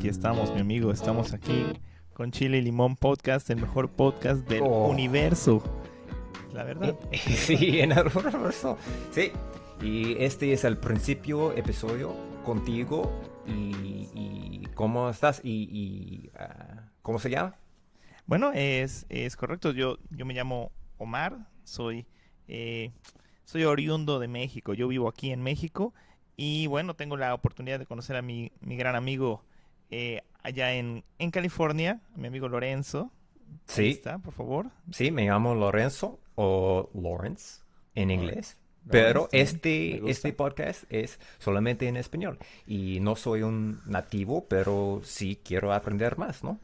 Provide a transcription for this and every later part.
aquí estamos, mi amigo. Estamos aquí con Chile y Limón Podcast, el mejor podcast del Oh. universo. La verdad. Sí, en el universo. Sí. Y este es el principio episodio contigo. Y, y ¿cómo estás? Y, y, ah, ¿cómo se llama? Bueno, es, es correcto. Yo, yo me llamo Omar. Soy, eh, soy oriundo de México. Yo vivo aquí en México. Y bueno, tengo la oportunidad de conocer a mi, mi gran amigo eh, allá en, en California, mi amigo Lorenzo. Ahí Sí, está, por favor. sí, me llamo Lorenzo o Lawrence en inglés. Pero Lawrence, este, este podcast es solamente en español. Y no soy un nativo, pero sí quiero aprender más, ¿no?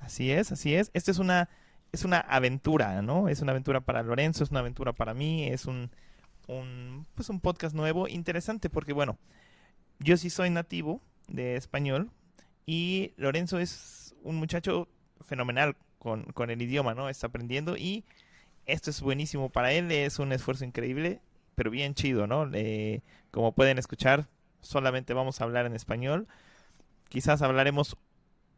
Así es, así es. Esto es una, es una aventura, ¿no? Es una aventura para Lorenzo, es una aventura para mí, es un, un, pues un podcast nuevo, interesante, porque bueno, yo sí soy nativo de español y Lorenzo es un muchacho fenomenal con, con el idioma, ¿no? Está aprendiendo y esto es buenísimo para él, es un esfuerzo increíble, pero bien chido, ¿no? Eh, como pueden escuchar, solamente vamos a hablar en español. Quizás hablaremos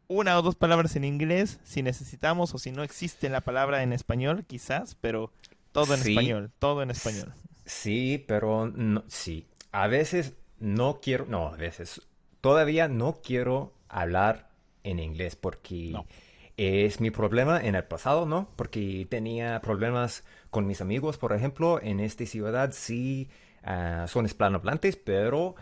una o dos palabras en inglés si necesitamos o si no existe la palabra en español, quizás, pero todo en Sí. español, todo en español. Sí, pero no, sí. A veces no quiero, no, a veces todavía no quiero hablar en inglés porque No. es mi problema en el pasado, ¿no? Porque tenía problemas con mis amigos, por ejemplo, en esta ciudad sí ah, son hispanohablantes, pero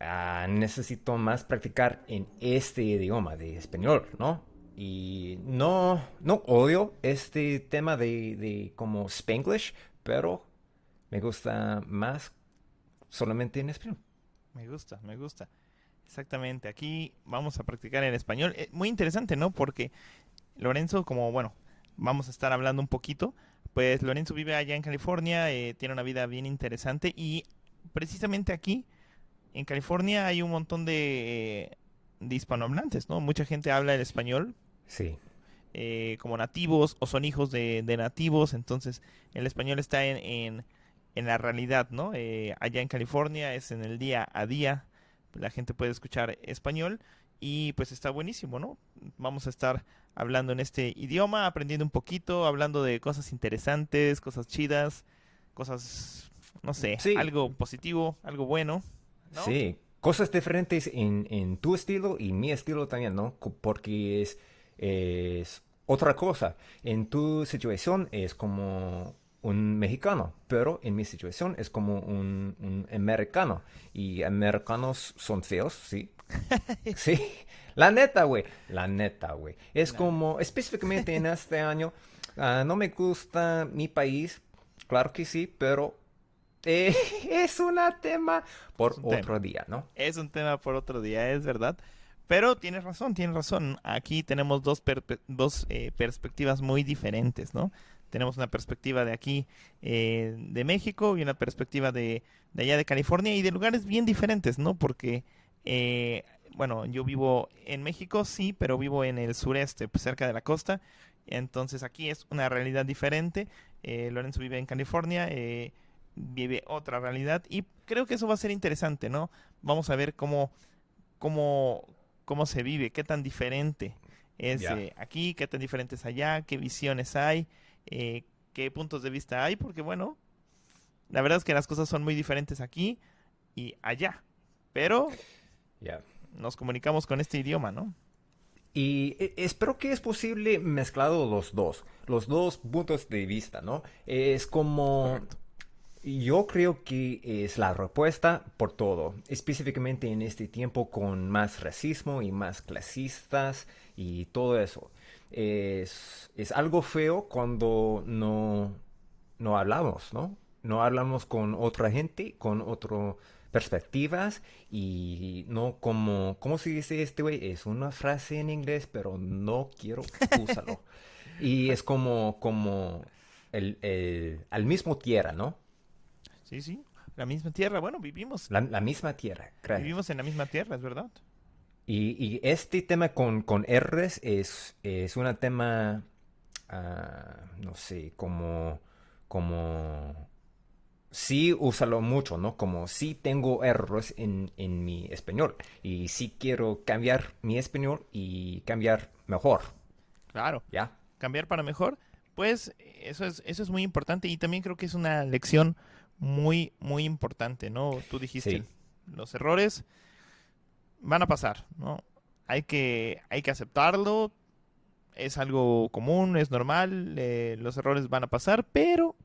ah, necesito más practicar en este idioma de español, ¿no? Y no, no odio este tema de, de como Spanglish, pero me gusta más solamente en español. Me gusta, me gusta. Exactamente, aquí vamos a practicar en español. Eh, muy interesante, ¿no? Porque Lorenzo, como bueno, vamos a estar hablando un poquito, pues Lorenzo vive allá en California, eh, tiene una vida bien interesante y precisamente aquí, en California, hay un montón de, eh, de hispanohablantes, ¿no? Mucha gente habla el español, Sí, eh, como nativos o son hijos de, de nativos, entonces el español está en, en, en la realidad, ¿no? Eh, allá en California es en el día a día, la gente puede escuchar español y pues está buenísimo, ¿no? Vamos a estar hablando en este idioma, aprendiendo un poquito, hablando de cosas interesantes, cosas chidas, cosas, no sé, Sí. algo positivo, algo bueno, ¿no? sí. Cosas diferentes en, en tu estilo y mi estilo también, ¿no? Porque es, es otra cosa. En tu situación es como un mexicano, pero en mi situación es como un, un americano. Y americanos son feos, sí. Sí, la neta, güey. La neta, güey. Es como, específicamente en este año, ah, no me gusta mi país, claro que sí, pero eh, es un tema por tema. otro día, ¿no? Es un tema por otro día, es verdad. Pero tienes razón, tienes razón. Aquí tenemos dos, dos eh, perspectivas muy diferentes, ¿no? Tenemos una perspectiva de aquí, eh, de México, y una perspectiva de, de allá de California, y de lugares bien diferentes, ¿no? Porque, eh, bueno, yo vivo en México, sí, pero vivo en el sureste, pues, cerca de la costa. Entonces aquí es una realidad diferente. Eh, Lorenzo vive en California, eh, vive otra realidad, y creo que eso va a ser interesante, ¿no? Vamos a ver cómo, cómo, cómo se vive, qué tan diferente es eh, aquí, qué tan diferente es allá, qué visiones hay, eh, qué puntos de vista hay, porque bueno, la verdad es que las cosas son muy diferentes aquí y allá, pero Ya. nos comunicamos con este idioma, ¿no? Y eh, espero que es posible mezclado los dos, los dos puntos de vista, ¿no? Es como... Correcto. Yo creo que es la respuesta por todo, específicamente en este tiempo con más racismo y más clasistas y todo eso. Es, es algo feo cuando no, no hablamos, ¿no? No hablamos con otra gente, con otras perspectivas y no como, ¿cómo se dice este güey? Es una frase en inglés, pero no quiero usarlo. Y es como, como el, el- al mismo tierra, ¿no? Sí, sí, la misma tierra, bueno, vivimos, La, la misma tierra, gracias. vivimos en la misma tierra, es verdad. Y, y este tema con, con R's es, es un tema, ah, no sé, como, como sí úsalo mucho, ¿no? Como sí tengo errores en, en mi español y sí quiero cambiar mi español y cambiar mejor, Claro. ¿ya? cambiar para mejor, pues eso es, eso es muy importante y también creo que es una lección muy, muy importante, ¿no? Tú dijiste, Sí. los errores van a pasar, ¿no? Hay que, hay que aceptarlo, es algo común, es normal, eh, los errores van a pasar, pero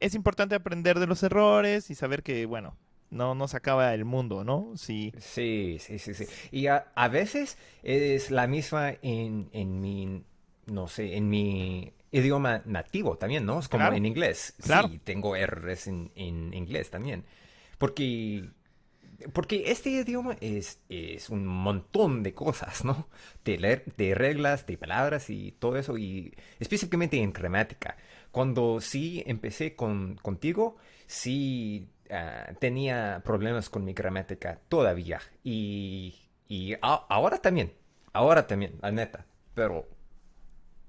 es importante aprender de los errores y saber que, bueno, no, no se acaba el mundo, ¿no? Sí, sí, sí, sí. Y a, a veces es la misma en, en mi, no sé, en mi idioma nativo también, ¿no? Es como Claro. en inglés. Claro. Sí, tengo errores en, en inglés también. Porque, porque este idioma es, es un montón de cosas, ¿no? De, reglas, de palabras y todo eso, y específicamente en gramática. Cuando sí empecé con, contigo, sí ah, tenía problemas con mi gramática todavía. Y, y a- ahora también, ahora también, la neta. Pero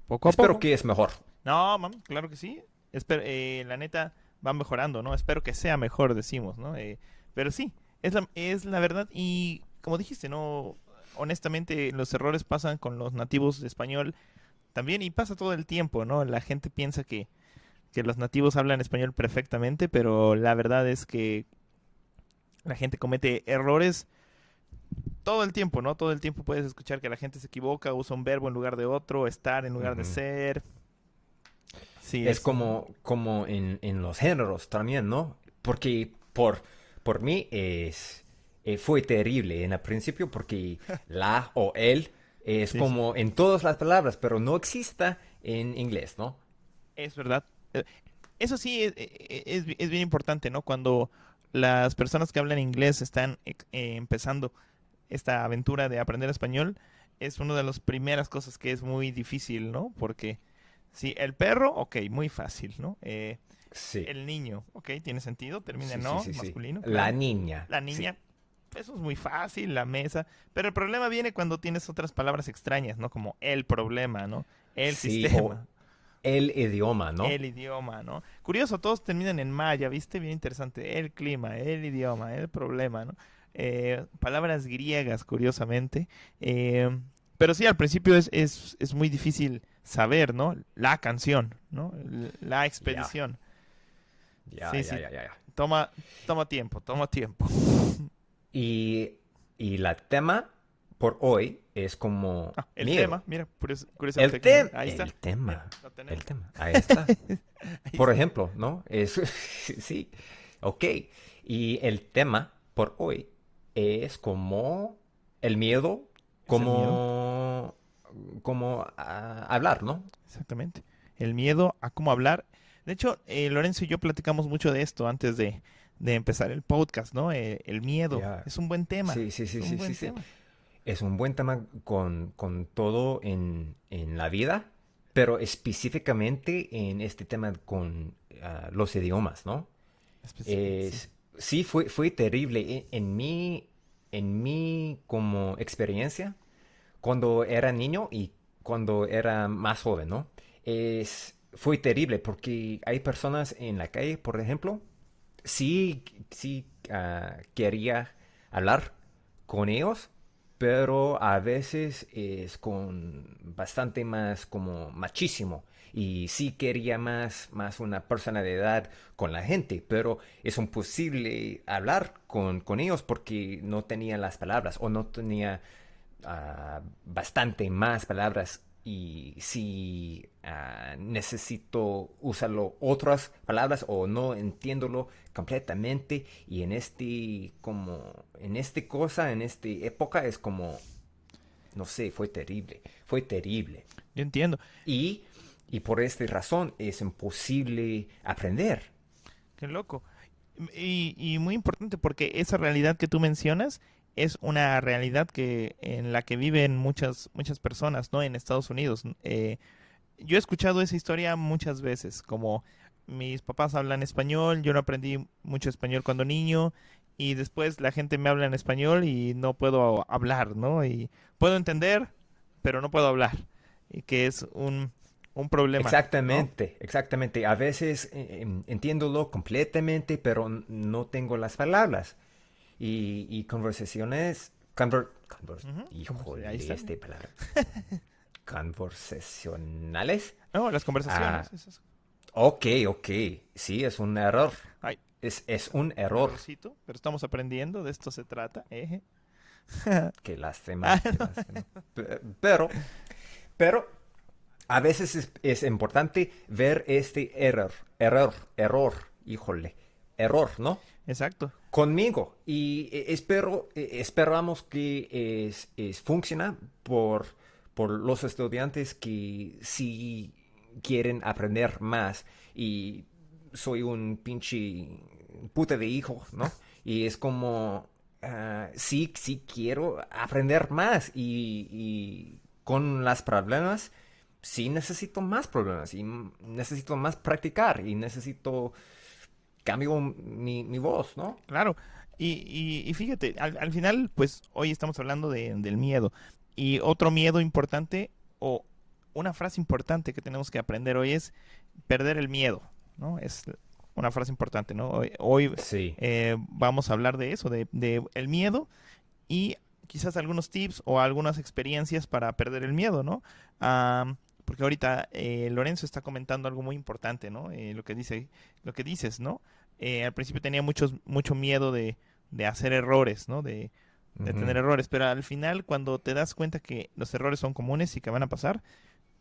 poco a espero poco. que es mejor. No, mam, claro que sí. Esper- eh, la neta va mejorando, ¿no? Espero que sea mejor, decimos, ¿no? Eh, pero sí, es la, es la verdad. Y como dijiste, ¿no? Honestamente, los errores pasan con los nativos de español también y pasa todo el tiempo, ¿no? La gente piensa que, que los nativos hablan español perfectamente, pero la verdad es que la gente comete errores todo el tiempo, ¿no? Todo el tiempo puedes escuchar que la gente se equivoca, usa un verbo en lugar de otro, estar en lugar de ser. Sí, Es como, como en, en los géneros también, ¿no? Porque por, por mí es, eh, fue terrible en el principio porque la o el es Sí, sí. como en todas las palabras, pero no exista en inglés, ¿no? Es verdad. Eh, Eso sí es, eh, es, es bien importante, ¿no? Cuando las personas que hablan inglés están eh, empezando esta aventura de aprender español, es una de las primeras cosas que es muy difícil, ¿no? Porque si el perro, ok, muy fácil, ¿no? Eh, Sí. el niño, ok, tiene sentido, termina Sí, no, sí, masculino. La niña. La niña, eso es muy fácil, la mesa. Pero el problema viene cuando tienes otras palabras extrañas, ¿no? Como el problema, ¿no? El sistema. El idioma, ¿no? El idioma, ¿no? Curioso, todos terminan en maya, ¿viste? Bien interesante. El clima, el idioma, el problema, ¿no? Eh, palabras griegas, curiosamente. Eh, pero sí, al principio es, es, es muy difícil saber, ¿no? La canción, ¿no? La expedición. Ya, Sí, ya, sí. ya, ya, ya. Toma, toma tiempo, toma tiempo. Y, y la tema por hoy es como Ah, el miedo. tema, mira, curios- El, curiosamente. tem- Ahí está. el tema. Mira. El tema. Ahí está. Ahí Por está. ejemplo, ¿no? Es, sí, ok. Y el tema por hoy es como el miedo, como, como ah, hablar, ¿no? Exactamente. El miedo a cómo hablar. De hecho, eh, Lorenzo y yo platicamos mucho de esto antes de, de empezar el podcast, ¿no? Eh, el miedo. Es un buen tema. Sí, sí, sí, es un sí, buen sí, sí. tema. Es un buen tema con, con todo en, en la vida, pero específicamente en este tema con ah, los idiomas, ¿no? Es, sí, fue, fue terrible. En, en mi, en mi como experiencia, cuando era niño y cuando era más joven, ¿no? Es, fue terrible porque hay personas en la calle, por ejemplo, sí, sí ah, quería hablar con ellos, pero a veces es con bastante más como machísimo y sí quería más, más una personalidad con la gente, pero es imposible hablar con, con ellos porque no tenía las palabras o no tenía ah, bastante más palabras y si ah, necesito usarlo otras palabras o no entiéndolo completamente y en este como en este cosa en esta época es como no sé fue terrible fue terrible Yo entiendo. y y por esta razón es imposible aprender Qué loco. Y, y muy importante porque esa realidad que tú mencionas es una realidad que en la que viven muchas muchas personas, ¿no? En Estados Unidos. Eh, yo he escuchado esa historia muchas veces, como mis papás hablan español, yo no aprendí mucho español cuando niño y después la gente me habla en español y no puedo hablar, ¿no? Y puedo entender, pero no puedo hablar. Y que es un un problema. Exactamente, exactamente. A veces eh, em, entiéndolo completamente, pero no tengo las palabras. Y, y conversaciones... Conver, conver- Ujú, híjole, ahí este palabra. Conversacionales. No, las conversaciones. Ah. esas- Ok, ok. Sí, es un error. Ay, Es, es un error. errorcito, pero estamos aprendiendo, de esto se trata. eje. Qué lástima. qué lástima. Pe- Pero, pero a veces es, es importante ver este error, error, error, híjole, error, ¿no? Exacto. Conmigo. Y eh, espero, eh, esperamos que es, es funciona por, por los estudiantes que sí quieren aprender más. Y soy un pinche puta de hijo, ¿no? Y es como, ah, sí, sí quiero aprender más. Y, y con las problemas, sí necesito más problemas. Y necesito más practicar. Y necesito cambio mi, mi voz, ¿no? Claro, y, y- y fíjate, al, al final, pues hoy estamos hablando de- del miedo. Y otro miedo importante, o una frase importante que tenemos que aprender hoy es perder el miedo, ¿no? Es una frase importante, ¿no? Hoy, hoy, Sí. eh, vamos a hablar de eso, de, de el miedo y quizás algunos tips o algunas experiencias para perder el miedo, ¿no? Am, porque ahorita eh, Lorenzo está comentando algo muy importante, ¿no? Eh, lo que dice, lo que dices, ¿no? Eh, al principio tenía muchos, mucho miedo de, de hacer errores, ¿no? De, tener errores, pero al final cuando te das cuenta que los errores son comunes y que van a pasar,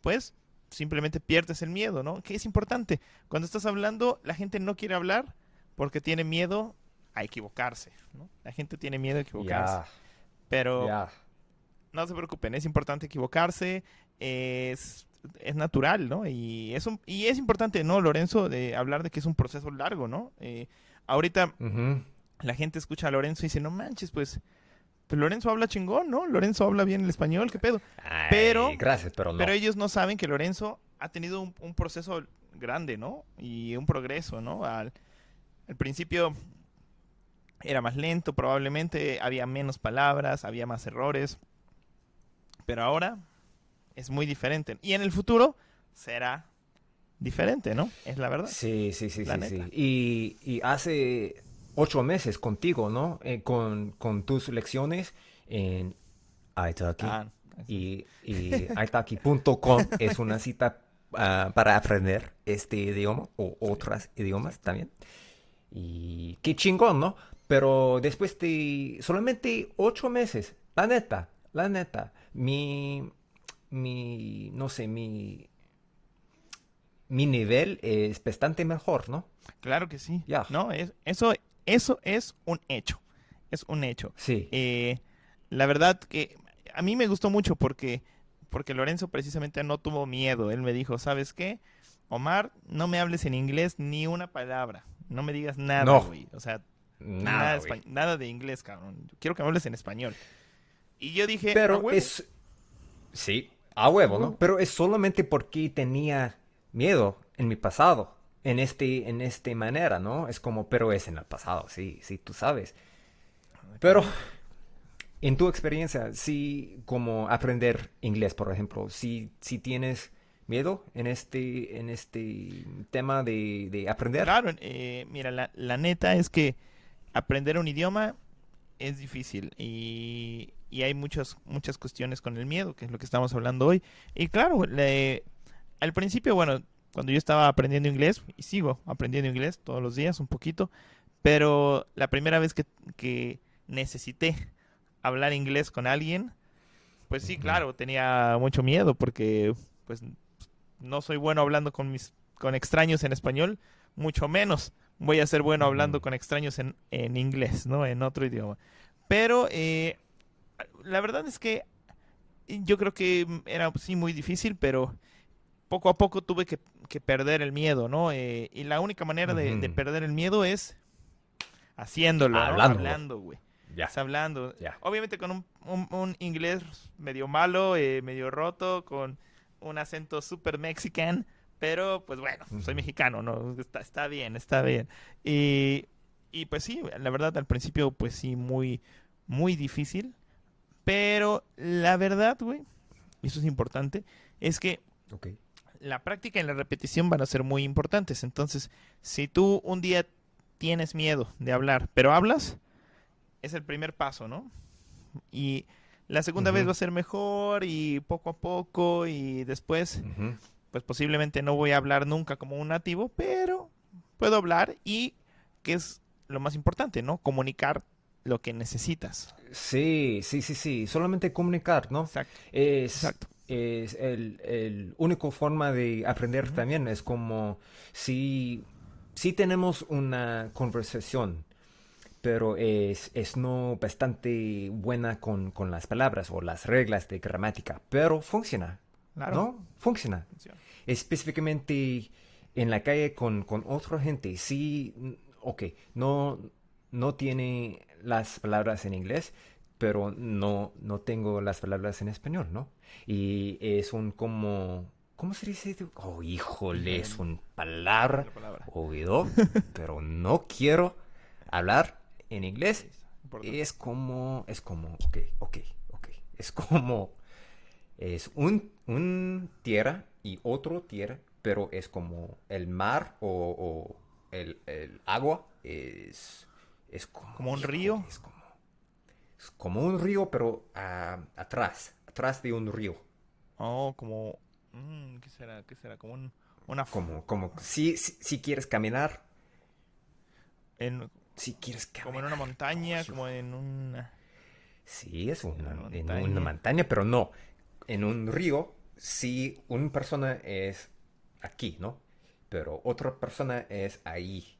pues simplemente pierdes el miedo, ¿no? Que es importante. Cuando estás hablando, la gente no quiere hablar porque tiene miedo a equivocarse, ¿no? La gente tiene miedo a equivocarse. Pero no se preocupen, es importante equivocarse, es, es natural, ¿no? Y es, un- y es importante, ¿no, Lorenzo, de hablar de que es un proceso largo, ¿no? Eh, ahorita la gente escucha a Lorenzo y dice, no manches, pues, pues Lorenzo habla chingón, ¿no? Lorenzo habla bien el español, ¿qué pedo? Ay, Pero- gracias, pero no. Pero ellos no saben que Lorenzo ha tenido un, un proceso grande, ¿no? Y un progreso, ¿no? Al, al principio era más lento, probablemente había menos palabras, había más errores, pero ahora es muy diferente. Y en el futuro será diferente, ¿no? Es la verdad. Sí, sí, sí, La sí, sí. Y, y hace ocho meses contigo, ¿no? Eh, con, con tus lecciones en Italki. Ah, Y, y italki.com es una cita ah, para aprender este idioma o otros idiomas también. Y qué chingón, ¿no? Pero después de solamente ocho meses, la neta, la neta, mi, mi, no sé, mi, mi nivel es bastante mejor, ¿no? claro que sí. Ya. No, es, eso, eso es un hecho. Es un hecho. Sí. Eh, la verdad que a mí me gustó mucho porque, porque Lorenzo precisamente no tuvo miedo. Él me dijo, ¿sabes qué? Omar, no me hables en inglés ni una palabra. No me digas nada, No. güey. O sea, Nada, nada, nada de inglés, cabrón. Quiero que me hables en español. Y yo dije, "A Pero huevo". es... Sí, a huevo, ¿no? Pero es solamente porque tenía miedo en mi pasado, en este, en este manera, ¿no? Es como, pero es en el pasado, sí, sí, tú sabes. Pero, en tu experiencia, sí, como aprender inglés, por ejemplo, si, si tienes miedo en este, en este tema de, de aprender. Claro, eh, mira, la, la neta es que aprender un idioma es difícil y, y hay muchas, muchas cuestiones con el miedo, que es lo que estamos hablando hoy. Y claro, le- al principio, bueno, cuando yo estaba aprendiendo inglés, y sigo aprendiendo inglés todos los días un poquito, pero la primera vez que, que necesité hablar inglés con alguien, pues sí, claro, tenía mucho miedo porque pues no soy bueno hablando con mis con extraños en español, mucho menos voy a ser bueno hablando con extraños en, en inglés, ¿no? En otro idioma. Pero eh, la verdad es que yo creo que era sí muy difícil, pero poco a poco tuve que, que perder el miedo, ¿no? Eh, y la única manera de, perder el miedo es haciéndolo, ¿no? Hablándolo. Hablando, güey. Ya. Es hablando. Ya. Obviamente con un, un- un inglés medio malo, eh, medio roto, con un acento súper mexican, pero pues bueno, soy mexicano, ¿no? Está, está bien, está bien. Y, y pues sí, la verdad al principio pues sí, muy, muy difícil, pero la verdad, güey, y eso es importante, es que la práctica y la repetición van a ser muy importantes. Entonces, si tú un día tienes miedo de hablar, pero hablas, es el primer paso, ¿no? Y la segunda vez va a ser mejor y poco a poco y después, pues posiblemente no voy a hablar nunca como un nativo, pero puedo hablar y que es lo más importante, ¿no? Comunicar lo que necesitas. Sí, sí, sí, sí. Solamente comunicar, ¿no? Exacto. Es, Exacto. es el, el único forma de aprender también. Es como si, si tenemos una conversación, pero es, es no bastante buena con, con las palabras o las reglas de gramática, pero funciona. Claro. ¿No? Funciona. Funciona. Específicamente en la calle con, con otra gente, sí, ok, no, no tiene las palabras en inglés, pero no, no tengo las palabras en español, ¿no? Y es un como, ¿cómo se dice? Oh, híjole, es un palabra, La palabra. oído, pero no quiero hablar en inglés. Es como, es como, ok, ok, ok. Es como, es un, un tierra y otro tierra, pero es como el mar o, o el, el agua es, es como, ¿Como un río? Es como, es como un río, pero ah, atrás, atrás de un río. Oh, como... mm, ¿Qué será? ¿Qué será? Como un, una... Como, como, si, si, si quieres caminar, en- si quieres caminar. como en una montaña, Ay, como en una... Sí, es una, Una en montaña. una montaña, pero no. En un río, sí, una persona es aquí, ¿no? Pero otra persona es ahí.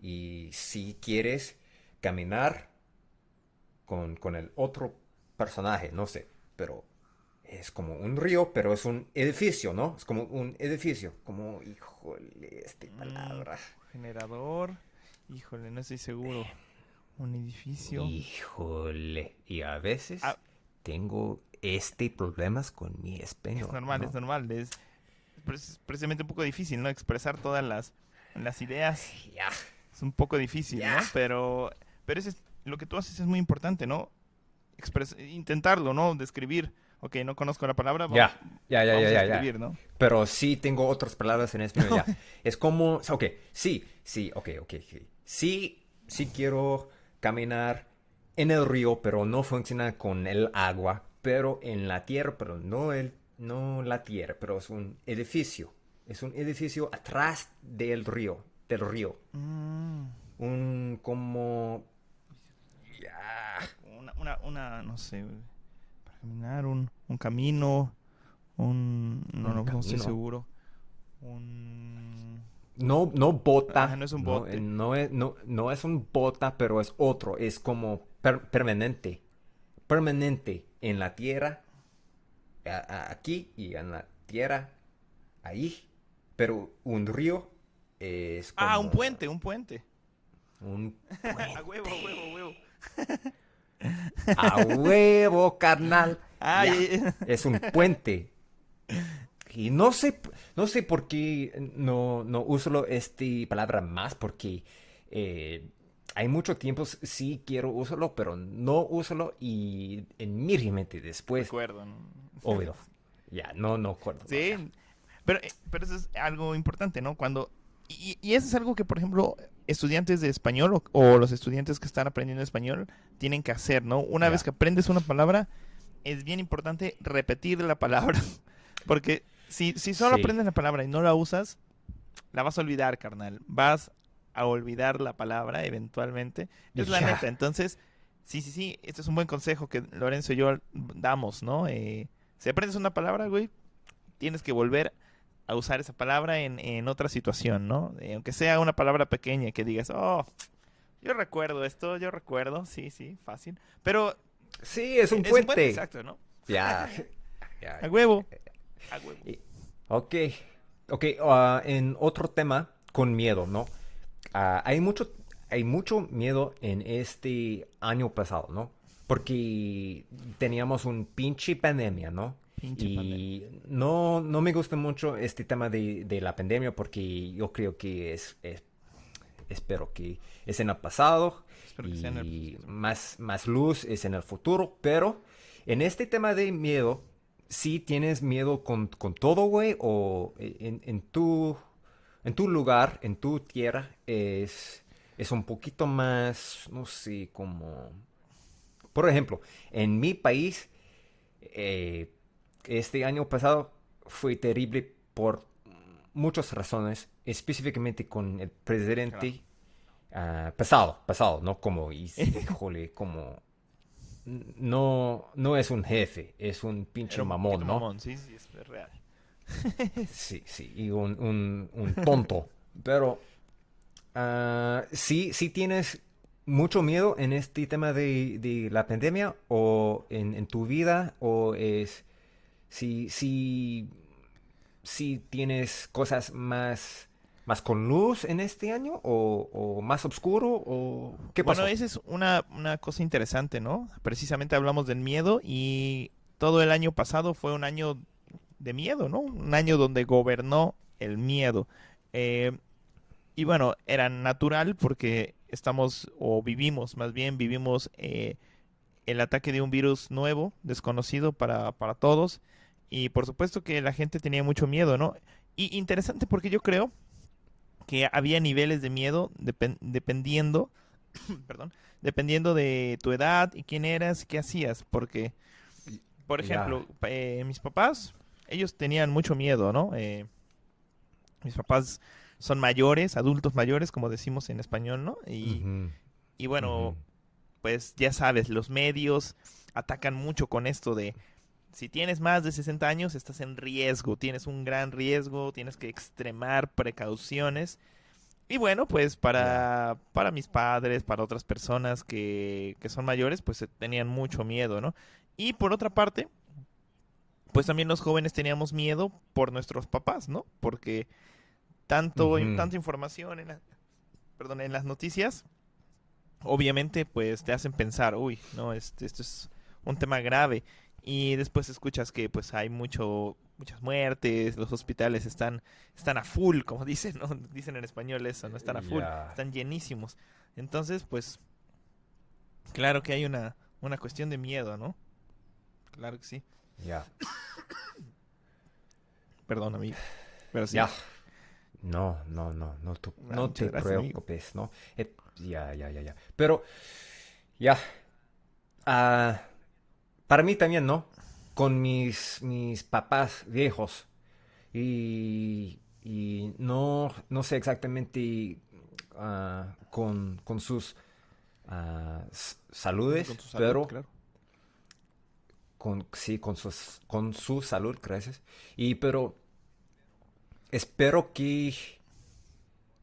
Y si quieres caminar con, con el otro personaje, no sé, pero es como un río, pero es un edificio, ¿no? Es como un edificio, como, híjole, esta Mm. palabra. Generador. Híjole, no estoy seguro. Un edificio. Híjole. Y a veces Ah. tengo este problemas con mi español. Es normal, ¿no? es normal. Es, precisamente un poco difícil, ¿no? Expresar todas las, las ideas. Ya. Es un poco difícil. ¿no? Pero, pero ese es- lo que tú haces es muy importante, ¿no? Expres- intentarlo, ¿no? Describir. Ok, no conozco la palabra. Vamos, Ya, ya, ya, vamos ya, a ya, ya. escribir, ¿no? Pero sí tengo otras palabras en español ya. Es como, ok, sí, sí, ok, ok, ok. Sí, sí quiero caminar en el río, pero no funciona con el agua, pero en la tierra, pero no el, no la tierra, pero es un edificio. Es un edificio atrás del río, del río. Mm, Un como... Una, una, una, no sé, para caminar, un, un camino, un... No, no, no estoy seguro. Un... No, no bota. No es un bote. eh, No, es, no, no es un bota, pero es otro. Es como per- permanente. Permanente en la tierra. a- a- aquí y en la tierra. Ahí. Pero un río es como... Ah, un puente, un puente. Un A huevo, a huevo, a huevo. A huevo, carnal. Es un puente. Y no sé, no sé por qué no, no uso esta palabra más, porque eh, hay mucho tiempo sí quiero usarlo, pero no usarlo y en mi mente después, Recuerdo, ¿no? obvio. Ya, no, no acuerdo. Sí, pero, eh, pero eso es algo importante, ¿no? Cuando... Y, y eso es algo que, por ejemplo, estudiantes de español o, o los estudiantes que están aprendiendo español tienen que hacer, ¿no? Una vez que aprendes una palabra, es bien importante repetir la palabra. Porque si, si solo Sí. aprendes la palabra y no la usas, la vas a olvidar, carnal. Vas a olvidar la palabra eventualmente. Es la neta. Entonces, sí, sí, sí. Este es un buen consejo que Lorenzo y yo damos, ¿no? Eh, si aprendes una palabra, güey, tienes que volver a usar esa palabra en, en otra situación, ¿no? Eh, aunque sea una palabra pequeña que digas, oh, yo recuerdo esto, yo recuerdo, sí, sí, fácil. Pero Sí, es un es puente. exacto, ¿no? Ya. Ya. A huevo. A huevo. Ok, ok, ah, en otro tema, con miedo, ¿no? Ah, hay mucho, hay mucho miedo en este año pasado, ¿no? Porque teníamos un pinche pandemia, ¿no? Pinche y no, no me gusta mucho este tema de, de la pandemia porque yo creo que es, es- espero que es en el pasado Espero el y más, más luz es en el futuro, pero en este tema de miedo ¿sí tienes miedo con, con todo, güey? ¿O en, en, tu, en tu lugar, en tu tierra, es, es un poquito más, no sé, como... Por ejemplo, en mi país, eh, este año pasado fue terrible por muchas razones, específicamente con el presidente ah, pasado, pasado, ¿no? Como, híjole, como no, no es un jefe, es un pinche mamón, ¿no? Mamón, sí, sí, es real. sí, sí, y un, un, tonto. Pero uh, sí, sí tienes mucho miedo en este tema de, de la pandemia o en, en, tu vida o es si, si, si tienes cosas más más con luz en este año o, más oscuro o qué pasó? Bueno, esa es una, cosa interesante, ¿no? Precisamente hablamos del miedo y todo el año pasado fue un año de miedo, ¿no? Un año donde gobernó el miedo. Eh, y bueno, era natural porque estamos, o vivimos, más bien vivimos eh, el ataque de un virus nuevo, desconocido para, para todos. Y por supuesto que la gente tenía mucho miedo, ¿no? Y interesante porque yo creo que había niveles de miedo dependiendo, perdón, dependiendo de tu edad y quién eras, qué hacías, porque, por ejemplo, eh, mis papás, ellos tenían mucho miedo, ¿no? Eh, mis papás son mayores, adultos mayores, como decimos en español, ¿no? Y, y bueno, pues ya sabes, los medios atacan mucho con esto de si tienes más de 60 años, estás en riesgo, tienes un gran riesgo, tienes que extremar precauciones. Y bueno, pues para, para mis padres, para otras personas que, que son mayores, pues eh, tenían mucho miedo, ¿no? Y por otra parte, pues también los jóvenes teníamos miedo por nuestros papás, ¿no? Porque tanto, tanta información en, perdón, en las noticias, obviamente pues te hacen pensar, uy, no, este, esto es un tema grave y después escuchas que pues hay mucho muchas muertes, los hospitales están están a full, como dicen, ¿no? Dicen en español eso, no están a full, están llenísimos. Entonces, pues claro que hay una una cuestión de miedo, ¿no? Claro que sí. Ya. Perdón, amigo. Pero sí. Ya. No, no, no, no, no te preocupes, ¿no? Eh, ya, ya, ya, ya. Pero, ya. Ah para mí también, ¿no? Con mis, mis papás viejos. Y, y no, no sé exactamente ah, con, con, sus uh, saludes, pero... Con, sí, con, sus, con su salud, gracias. Y pero espero que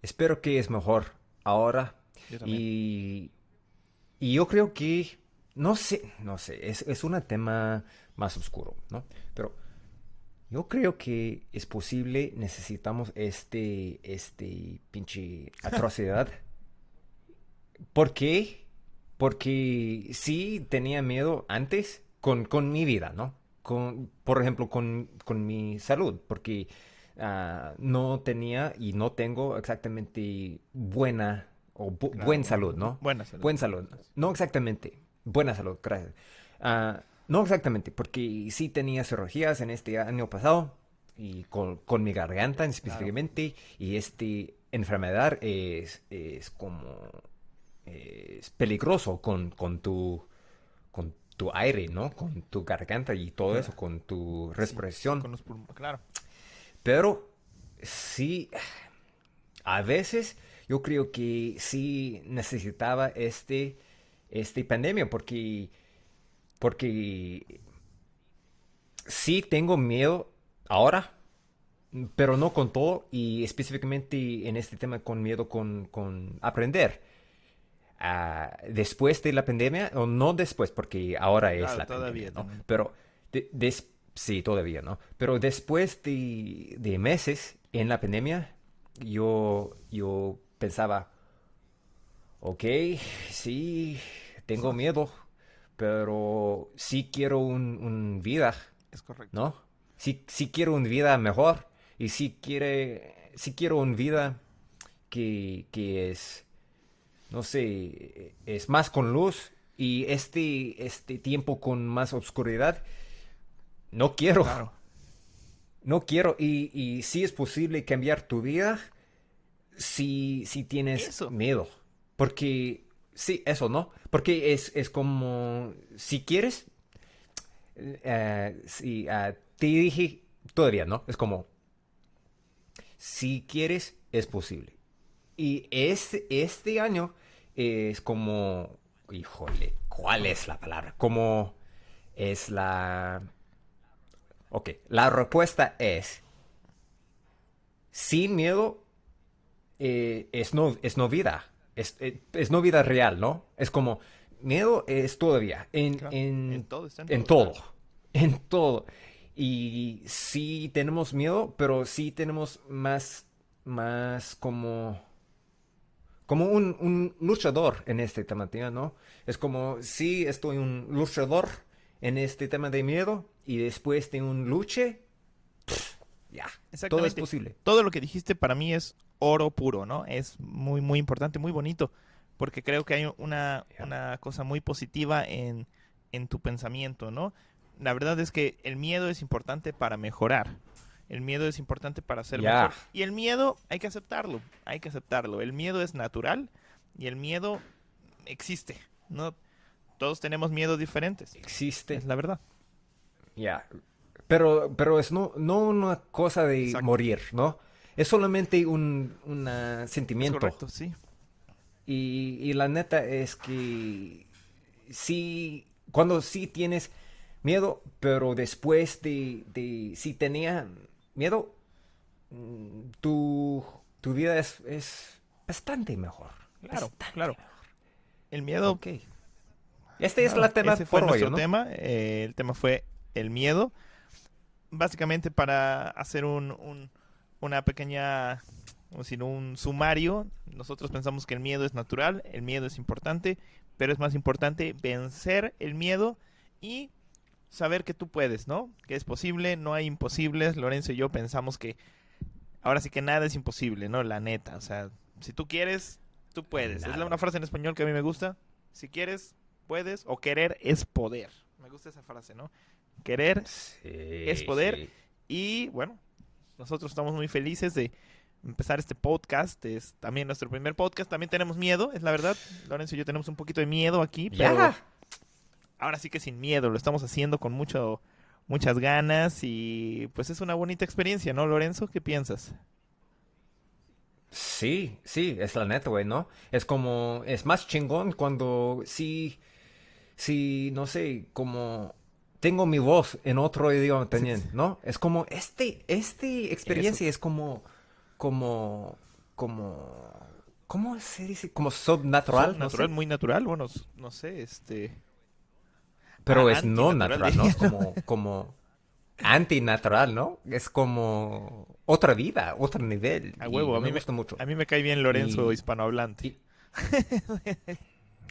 espero que es mejor ahora. Y, y yo creo que no sé, no sé, es, es un tema más oscuro, ¿no? Pero yo creo que es posible, necesitamos este, este pinche atrocidad. ¿Por qué? Porque sí tenía miedo antes con, con mi vida, ¿no? Con, por ejemplo, con, con mi salud, porque uh, no tenía y no tengo exactamente buena o buen salud, ¿no? Buena salud. Buen salud. No exactamente. Buena salud, gracias. Ah, no exactamente, porque sí tenía cirugías en este año pasado y con, con mi garganta específicamente y esta enfermedad es, es como es peligroso con, con tu con tu aire, ¿no? Con tu garganta y todo eso, con tu respiración. con los pulmones, claro. Pero sí, a veces yo creo que sí necesitaba este esta pandemia porque, porque sí tengo miedo ahora, pero no con todo y específicamente en este tema con miedo con, con aprender. Ah, después de la pandemia, o no después, porque ahora es la todavía, pandemia, ¿no? Pero sí, todavía, ¿no? Pero después de, de, meses en la pandemia, yo, yo pensaba, ok, sí, tengo miedo, pero sí quiero un, vida. Es correcto. ¿No? Sí, sí quiero una vida mejor y sí, quiere, sí quiero una vida que, que es, no sé, es más con luz y este, este tiempo con más oscuridad no quiero. Claro. No quiero. Y, y sí es posible cambiar tu vida si, si tienes Eso. miedo. Porque, sí, eso, ¿no? Porque es, es como, si quieres, eh, si, te dije, todavía, ¿no? Es como, si quieres, es posible. Y este, este año es como, híjole, ¿cuál es la palabra? Como es la... Ok, la respuesta es, sin miedo eh, es, no, es no vida, es, eh, es no vida real, ¿no? Es como, miedo es todavía, en, Claro, en, en todo, está en en todo, todo, en todo. Y sí tenemos miedo, pero sí tenemos más, más como, como un, un luchador en este tema, ¿no? Es como, sí estoy un luchador en este tema de miedo y después de un luche, ya, todo es posible. todo lo que dijiste para mí es oro puro, ¿no? Es muy, muy importante, muy bonito, porque creo que hay una, una cosa muy positiva en, en tu pensamiento, ¿no? La verdad es que el miedo es importante para mejorar. El miedo es importante para ser mejor. Y el miedo hay que aceptarlo, hay que aceptarlo. El miedo es natural y el miedo existe, ¿no? Todos tenemos miedos diferentes, Existe. es la verdad. Ya. Pero, pero es no, no una cosa de Exacto. morir, ¿no? Es solamente un una Es sentimiento. correcto, sí. Y, y la neta es que sí, cuando sí tienes miedo, pero después de, de si tenía miedo, mm, tu, tu vida es, es bastante mejor. Claro, Bastante claro. mejor. El miedo Ok. Este es la tema ese fue por hoy, ¿no? tema. eh, el tema fue el miedo. Básicamente para hacer un, un- una pequeña, o decir, un sumario, nosotros pensamos que el miedo es natural, el miedo es importante, pero es más importante vencer el miedo y saber que tú puedes, ¿no? Que es posible, no hay imposibles. Lorenzo y yo pensamos que ahora sí que nada es imposible, ¿no? La neta, o sea, si tú quieres, tú puedes. Es una frase en español que a mí me gusta. Si quieres, puedes, o querer es poder. Me gusta esa frase, ¿no? Querer Sí, es poder. sí. y bueno, nosotros estamos muy felices de empezar este podcast. Es también nuestro primer podcast. También tenemos miedo, es la verdad. Lorenzo y yo tenemos un poquito de miedo aquí, pero Ya. ahora sí que sin miedo. Lo estamos haciendo con mucho, muchas ganas y pues es una bonita experiencia, ¿no, Lorenzo? ¿Qué piensas? Sí, sí, es la neta, güey, ¿no? Es como, es más chingón cuando sí, sí, no sé, como tengo mi voz en otro idioma también, sí. ¿no? Es como, este, este experiencia es como, como, como, ¿cómo se dice? Como subnatural, no natural, sé. muy natural. Bueno, no sé, este... Pero Ah, es no natural, ¿no? Es como, como antinatural, ¿no? Es como otra vida, otro nivel. A huevo, a mí me- gusta mucho. A mí me cae bien Lorenzo Y- hispanohablante. y-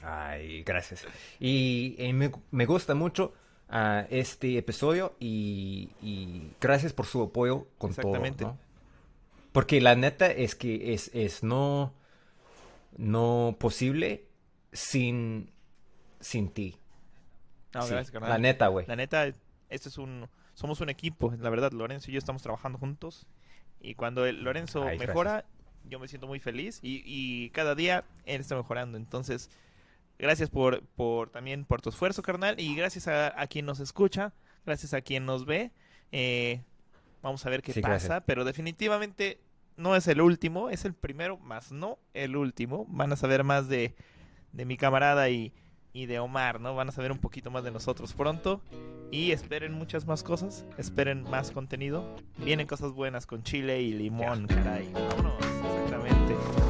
Ay, gracias. Y, eh, me, me gusta mucho ah, este episodio y, y gracias por su apoyo con todo, Exactamente. ¿no? Porque la neta es que es, es no, no posible sin, sin ti. No, Sí, gracias, carnal. la neta, güey. La neta, este es un... Somos un equipo, la verdad, Lorenzo y yo estamos trabajando juntos. Y cuando el Lorenzo Ay, mejora, yo me siento muy feliz. Y, y cada día él está mejorando. Entonces, gracias por, por también por tu esfuerzo, carnal. Y gracias a, a quien nos escucha, gracias a quien nos ve. Eh, vamos a ver qué Sí, pasa. gracias. Pero definitivamente no es el último, es el primero, más no el último. Van a saber más de, de mi camarada y, y de Omar, ¿no? Van a saber un poquito más de nosotros pronto. Y esperen muchas más cosas, esperen más contenido. Vienen cosas buenas con chile y limón, caray. Vámonos, exactamente.